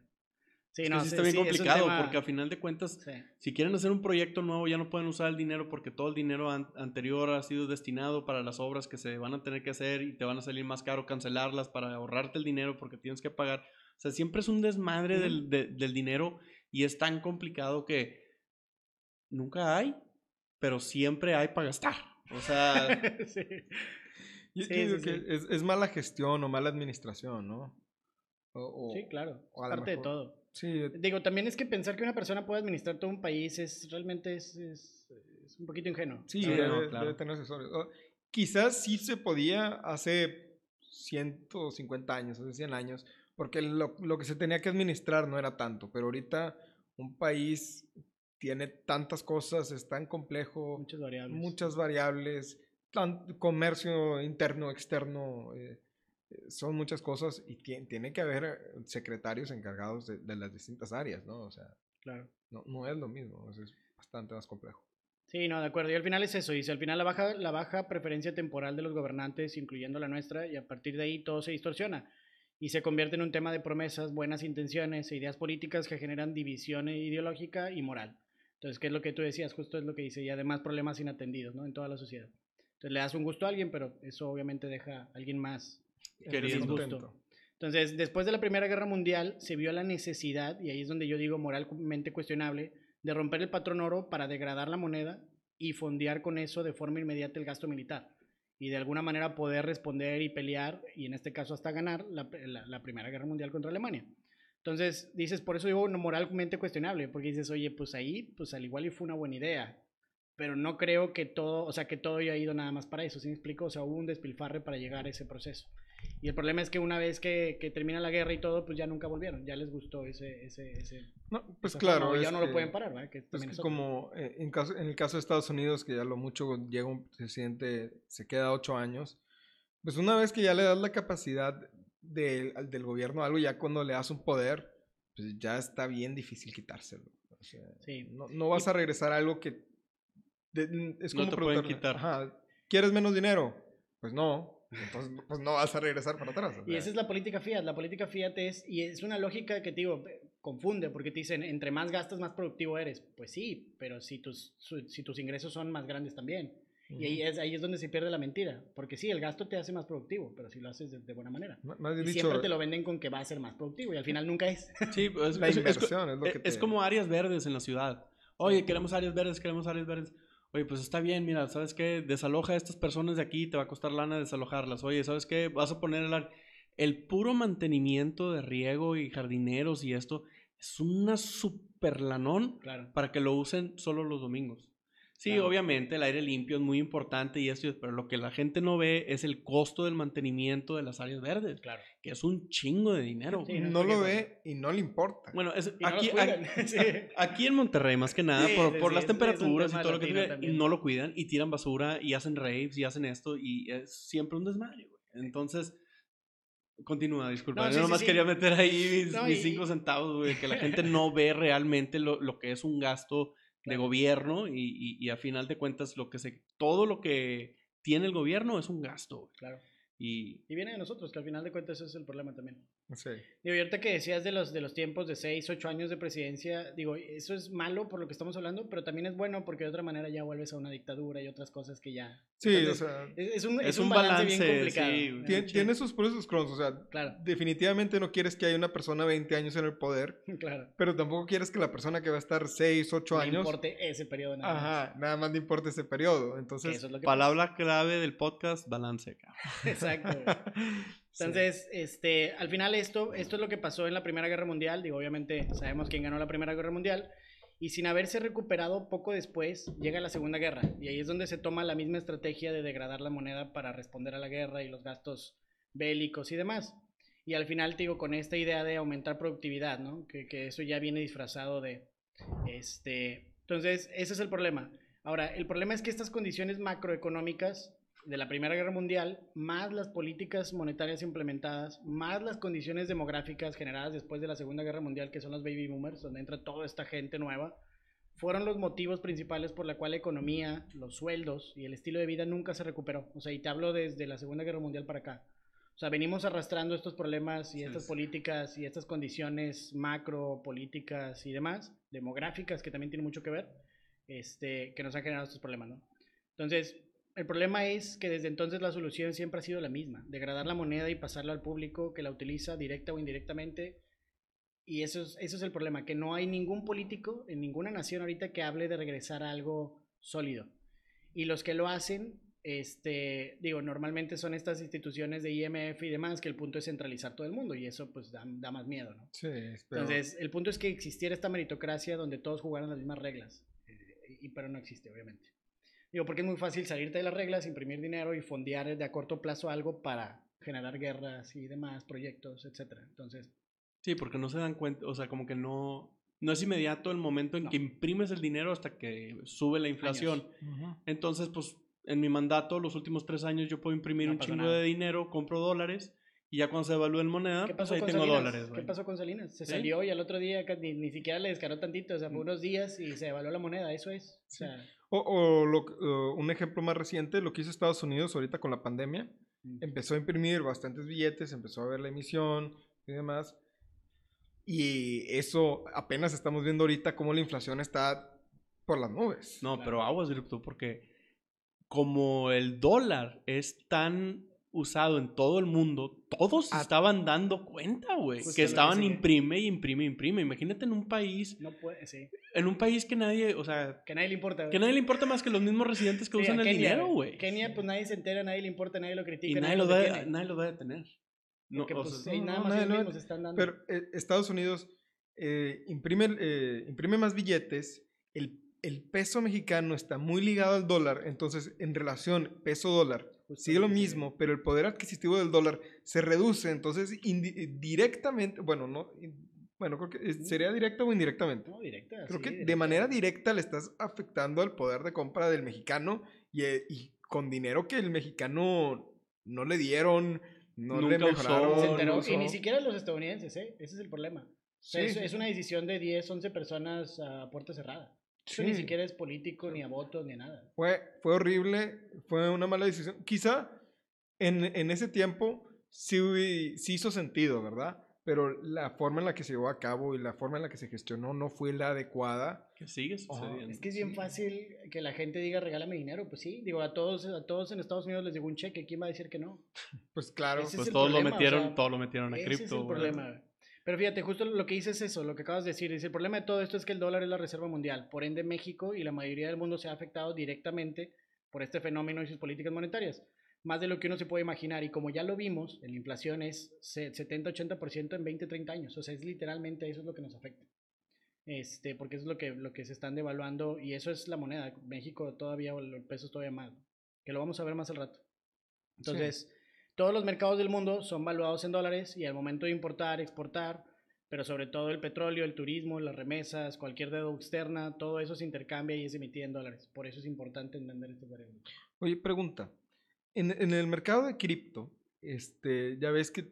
Sí, no, sí sí, está bien sí, es un complicado tema- porque a final de cuentas sí. Si quieren hacer un proyecto nuevo, ya no pueden usar el dinero porque todo el dinero an- anterior ha sido destinado para las obras que se van a tener que hacer y te van a salir más caro cancelarlas para ahorrarte el dinero porque tienes que pagar. O sea, siempre es un desmadre del, de- del dinero y es tan complicado que nunca hay, pero siempre hay para gastar. O sea, Sí. Yo, Sí, yo digo sí, que sí. Es, es mala gestión o mala administración, ¿no? O- o- Sí, claro, o parte de todo. Sí, Digo, también es que pensar que una persona puede administrar todo un país es realmente es, es- es un poquito ingenuo. sí, debe, no, claro. debe tener asesores. O- quizás sí se podía hace 150 años, hace 100 años, porque lo, lo que se tenía que administrar no era tanto, pero ahorita un país tiene tantas cosas, es tan complejo, Muchas variables. muchas variables, tan- comercio interno, externo, eh, eh, son muchas cosas y tie- tiene que haber eh, secretarios encargados de, de las distintas áreas, ¿no? O sea, Claro. no, no es lo mismo, es, es bastante más complejo. Sí, no, de acuerdo. Y al final es eso. Dice, al final la baja, la baja preferencia temporal de los gobernantes, incluyendo la nuestra, y a partir de ahí todo se distorsiona. Y se convierte en un tema de promesas, buenas intenciones e ideas políticas que generan división ideológica y moral. Entonces, ¿qué es lo que tú decías? Justo es lo que dice. Y además problemas inatendidos, ¿no? En toda la sociedad. Entonces le das un gusto a alguien, pero eso obviamente deja a alguien más Queriendo. Entonces, después de la Primera Guerra Mundial, se vio la necesidad, y ahí es donde yo digo moralmente cuestionable, de romper el patrón oro para degradar la moneda y fondear con eso de forma inmediata el gasto militar. Y de alguna manera poder responder y pelear, y en este caso hasta ganar, la, la- la Primera Guerra Mundial contra Alemania. Entonces, dices, por eso digo no, moralmente cuestionable, porque dices, oye, pues ahí, pues al igual y fue una buena idea, pero no creo que todo, o sea, que todo haya ido nada más para eso, ¿sí me explico? O sea, hubo un despilfarre para llegar a ese proceso. Y el problema es que una vez que, que termina la guerra y todo, pues ya nunca volvieron, ya les gustó ese... ese, ese No, pues claro. forma, ya es no lo pueden parar, ¿verdad? Que Es que como eh, en, caso, en el caso de Estados Unidos, que ya lo mucho llega un presidente, se queda ocho años, pues una vez que ya le das la capacidad del- al- del gobierno a algo, ya cuando le das un poder, pues ya está bien difícil quitárselo. O sea, Sí. no, no vas a regresar a algo que de- es No como te pueden quitar. Ajá, ¿quieres menos dinero? Pues no. Entonces, pues no vas a regresar para atrás. o Y esa es la política fiat. La política fiat es, y es una lógica que te digo, eh, confunde, porque te dicen, entre más gastas, más productivo eres. Pues sí, pero si tus, su- si tus ingresos son más grandes también. Y ahí es, ahí es donde se pierde la mentira. Porque sí, el gasto te hace más productivo, pero si lo haces de, de buena manera. Más Y dicho, siempre te lo venden con que va a ser más productivo y al final nunca es. sí, pues, la es- es- inversión es, lo Eh, que Es te- como áreas verdes en la ciudad. Oye, queremos áreas verdes, queremos áreas verdes. Oye, pues está bien, mira, ¿sabes qué? Desaloja a estas personas de aquí, te va a costar lana desalojarlas. Oye, ¿sabes qué? Vas a poner el... El puro mantenimiento de riego y jardineros y esto es una super lanón Claro. para que lo usen solo los domingos. Sí, Claro. obviamente el aire limpio es muy importante y esto, pero lo que la gente no ve es el costo del mantenimiento de las áreas verdes, Claro. que es un chingo de dinero. Sí, no lo ve y no le importa. Bueno, es- no aquí, cuidan. aquí- Sí. aquí en Monterrey más que nada, Sí, por, sí, por sí, las es- es un temperaturas y todo lo que y también. no lo cuidan y tiran basura y hacen raves y hacen esto y es siempre un desmadre, güey. Entonces, continúa, disculpa. No, Yo sí, sí, nomás sí. quería meter ahí mis, No, mis y- cinco centavos, güey, que la gente no ve realmente lo, lo que es un gasto de gobierno y, y, y a final de cuentas lo que se, todo lo que tiene el gobierno es un gasto. Claro. Y Y viene de nosotros, que al final de cuentas ese es el problema también. Sí. Digo, y ahorita que decías de los, de los tiempos de 6, 8 años de presidencia, digo, eso es malo por lo que estamos hablando, pero también es bueno porque de otra manera ya vuelves a una dictadura y otras cosas que ya... Sí, Entonces, o sea, es, es un, es es un balance, balance, bien complicado. sí. ¿no? Tien- tiene sus pros y sus contras. O sea, Claro. definitivamente no quieres que haya una persona 20 años en el poder, Claro. pero tampoco quieres que la persona que va a estar 6, 8 No años, importe ese periodo nada más. ajá, nada más le importa ese periodo. Entonces, es palabra clave del podcast, balance. Exacto. Entonces, este, al final esto, esto es lo que pasó en la Primera Guerra Mundial. Digo, obviamente sabemos quién ganó la Primera Guerra Mundial. Y sin haberse recuperado poco después, llega la Segunda Guerra. Y ahí es donde se toma la misma estrategia de degradar la moneda para responder a la guerra y los gastos bélicos y demás. Y al final, te digo, con esta idea de aumentar productividad, ¿no? Que, que eso ya viene disfrazado de... Este, entonces, ese es el problema. Ahora, el problema es que estas condiciones macroeconómicas de la Primera Guerra Mundial, más las políticas monetarias implementadas, más las condiciones demográficas generadas después de la Segunda Guerra Mundial, que son los baby boomers, donde entra toda esta gente nueva, fueron los motivos principales por la cual la economía, los sueldos y el estilo de vida nunca se recuperó. O sea, y te hablo desde la Segunda Guerra Mundial para acá. O sea, venimos arrastrando estos problemas y estas políticas y estas condiciones macro, políticas y demás, demográficas, que también tienen mucho que ver, este, que nos han generado estos problemas, ¿no? Entonces, el problema es que desde entonces la solución siempre ha sido la misma, degradar la moneda y pasarla al público que la utiliza directa o indirectamente. Y eso es, eso es el problema, que no hay ningún político en ninguna nación ahorita que hable de regresar a algo sólido. Y los que lo hacen, este, digo, normalmente son estas instituciones de IMF y demás, que el punto es centralizar todo el mundo y eso pues da, da más miedo, ¿no? Sí, Entonces, el punto es que existiera esta meritocracia donde todos jugaran las mismas reglas, eh, y, pero no existe, obviamente. Digo, porque es muy fácil salirte de las reglas, imprimir dinero y fondear de a corto plazo algo para generar guerras y demás, proyectos, etcétera. Entonces. Sí, porque no se dan cuenta, o sea, como que no, no es inmediato el momento en No. que imprimes el dinero hasta que sube la inflación. Entonces, pues, en mi mandato, los últimos tres años, yo puedo imprimir No un chingo nada. de dinero, compro dólares, y ya cuando se evalúe en moneda, ¿Qué pues ahí tengo Salinas? dólares, ¿Qué pasó con Salinas? Se Sí. salió y al otro día ni, ni siquiera le descaró tantito, o sea, fue unos días y se evaluó la moneda, eso es. O sea, O, o lo que- o un ejemplo más reciente, lo que hizo Estados Unidos ahorita con la pandemia. mm. Empezó a imprimir bastantes billetes, empezó a ver la emisión y demás. Y eso apenas estamos viendo ahorita cómo la inflación está por las nubes. No, Claro. pero aguas, directo, porque como el dólar es tan usado en todo el mundo, todos Ah. estaban dando cuenta, güey, Justo que lo que estaban sigue. imprime y imprime y imprime. Imagínate en un país, no puede, sí. en un país que nadie, o sea, Que nadie le importa. que a nadie le importa más que los mismos residentes que Sí, usan el Kenia, dinero, güey. Kenia, pues nadie se entera, nadie le importa, nadie lo critica. Y nadie los, va, nadie los va a detener. No, Porque, o pues, sea, sí, no, nada no, más nadie ellos están dando. Pero eh, Estados Unidos eh, imprime, eh, imprime más billetes, el, el peso mexicano está muy ligado al dólar, entonces en relación peso-dólar Justo sigue lo que mismo, pero el poder adquisitivo del dólar se reduce, entonces eh, directamente, bueno, no, bueno, creo que eh, sería directa o indirectamente. No, directa. Creo sí, que de manera directa le estás afectando al poder de compra del mexicano y, eh, y con dinero que el mexicano no le dieron, no le Nunca usó, mejoraron. Se enteró, no y ni usó. siquiera los estadounidenses, ¿eh? Ese es el problema. O sea, Sí, es, sí, es una decisión de 10, 11 personas a puerta cerrada. Eso ni Sí. siquiera es político, ni a votos, ni a nada. Fue, fue horrible, fue una mala decisión. Quizá en, en ese tiempo sí, hubi- sí hizo sentido, ¿verdad? Pero la forma en la que se llevó a cabo y la forma en la que se gestionó no fue la adecuada. que sigue Oh, sucediendo. Es que es bien Sí. fácil que la gente diga regálame dinero. Pues sí, digo, a todos, a todos en Estados Unidos les llegó un cheque. ¿Quién va a decir que no? Pues claro, Ese es Pues todos problema, lo o metieron, sea, todos lo metieron a Ese cripto, es el problema. Pero fíjate, justo lo que dices es eso, lo que acabas de decir. Dice, el problema de todo esto es que el dólar es la reserva mundial. Por ende, México y la mayoría del mundo se ha afectado directamente por este fenómeno y sus políticas monetarias. Más de lo que uno se puede imaginar. Y como ya lo vimos, la inflación es se- 70-80% en 20-30 años. O sea, es literalmente eso es lo que nos afecta. Este, porque eso es lo que, lo que se están devaluando. Y eso es la moneda. México todavía, o el peso es todavía más. Que lo vamos a ver más al rato. Entonces, todos los mercados del mundo son valuados en dólares y al momento de importar, exportar, pero sobre todo el petróleo, el turismo, las remesas, cualquier deuda externa, todo eso se intercambia y es emitido en dólares. Por eso es importante entender estas variables. Oye, pregunta. En, en el mercado de cripto, este, ya ves que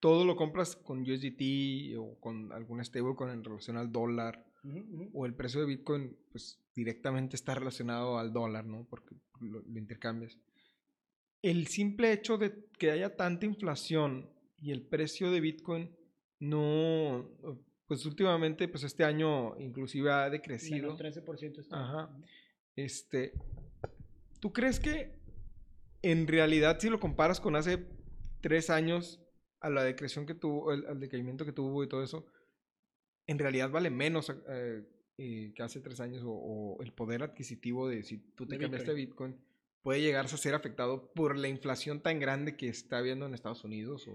todo lo compras con USDT o con algún stablecoin en relación al dólar, o el precio de Bitcoin, pues directamente está relacionado al dólar, ¿no? Porque lo, lo intercambias. El simple hecho de que haya tanta inflación y el precio de Bitcoin no, pues últimamente, pues este año inclusive ha decrecido. Menos 13% está. Ajá. Este, ¿tú crees que en realidad si lo comparas con hace tres años a la decreción que tuvo, el- al decaimiento que tuvo y todo eso, en realidad vale menos eh, eh, que hace tres años o, o el poder adquisitivo de si tú te De cambiaste a Bitcoin puede llegarse a ser afectado por la inflación tan grande que está habiendo en Estados Unidos? O...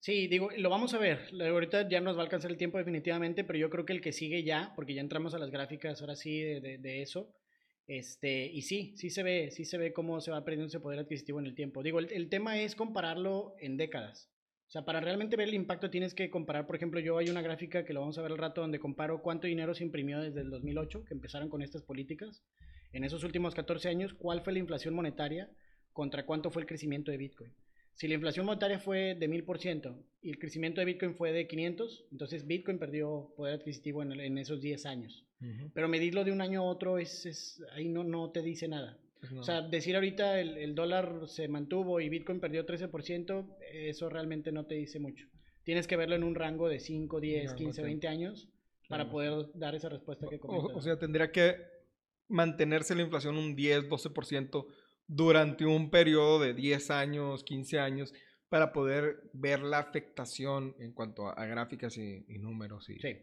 Sí, digo, lo vamos a ver. Ahorita ya nos va a alcanzar el tiempo definitivamente, pero yo creo que el que sigue ya, porque ya entramos a las gráficas ahora sí de, eso, este, y sí, sí se ve, sí se ve cómo se va perdiendo ese poder adquisitivo en el tiempo. Digo, el, el tema es compararlo en décadas. O sea, para realmente ver el impacto tienes que comparar, por ejemplo, yo hay una gráfica que lo vamos a ver al rato donde comparo cuánto dinero se imprimió desde el 2008, que empezaron con estas políticas, en esos últimos 14 años, cuál fue la inflación monetaria contra cuánto fue el crecimiento de Bitcoin. Si la inflación monetaria fue de 1000% y el crecimiento de Bitcoin fue de 500, entonces Bitcoin perdió poder adquisitivo en, en esos 10 años. Pero medirlo de un año a otro es, es ahí no, no te dice nada. Pues o sea, decir ahorita el, el, dólar se mantuvo y Bitcoin perdió 13%, eso realmente no te dice mucho. Tienes que verlo en un rango de 5, 10, 15, 20 años para poder dar esa respuesta que comentas. O, o, sea, tendría que mantenerse la inflación un 10, 12% durante un periodo de 10 años, 15 años, para poder ver la afectación en cuanto a, gráficas y, números. Y, sí.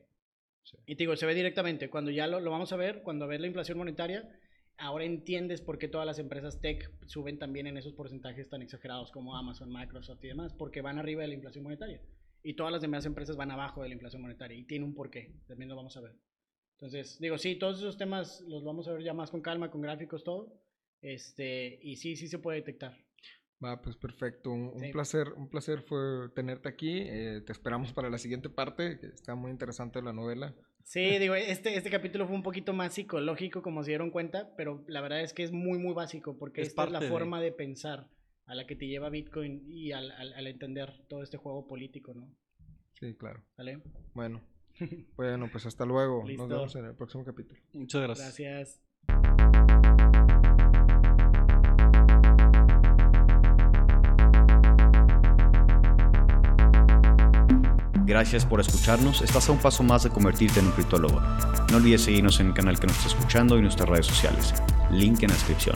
sí. Y te digo, se ve directamente. Cuando ya lo, lo vamos a ver, cuando ves la inflación monetaria, ahora entiendes por qué todas las empresas tech suben también en esos porcentajes tan exagerados como Amazon, Microsoft y demás, porque van arriba de la inflación monetaria. Y todas las demás empresas van abajo de la inflación monetaria y tiene un porqué. También lo vamos a ver. Entonces, digo, sí, todos esos temas los vamos a ver ya más con calma, con gráficos, todo. Este, y sí, sí se puede detectar. Va, pues perfecto. Un, placer, un placer fue tenerte aquí. Eh, te esperamos para la siguiente parte, que está muy interesante la novela. Sí, digo, este, este capítulo fue un poquito más psicológico, como se dieron cuenta, pero la verdad es que es muy, muy básico, porque es esta es la forma de... pensar a la que te lleva Bitcoin y al, al, entender todo este juego político, ¿no? Sí, claro. ¿Vale? Bueno, bueno, pues hasta luego. Nos vemos en el próximo capítulo. Muchas gracias. Gracias. Gracias por escucharnos. Estás a un paso más de convertirte en un criptólogo. No olvides seguirnos en el canal que nos está escuchando y nuestras redes sociales. Link en la descripción.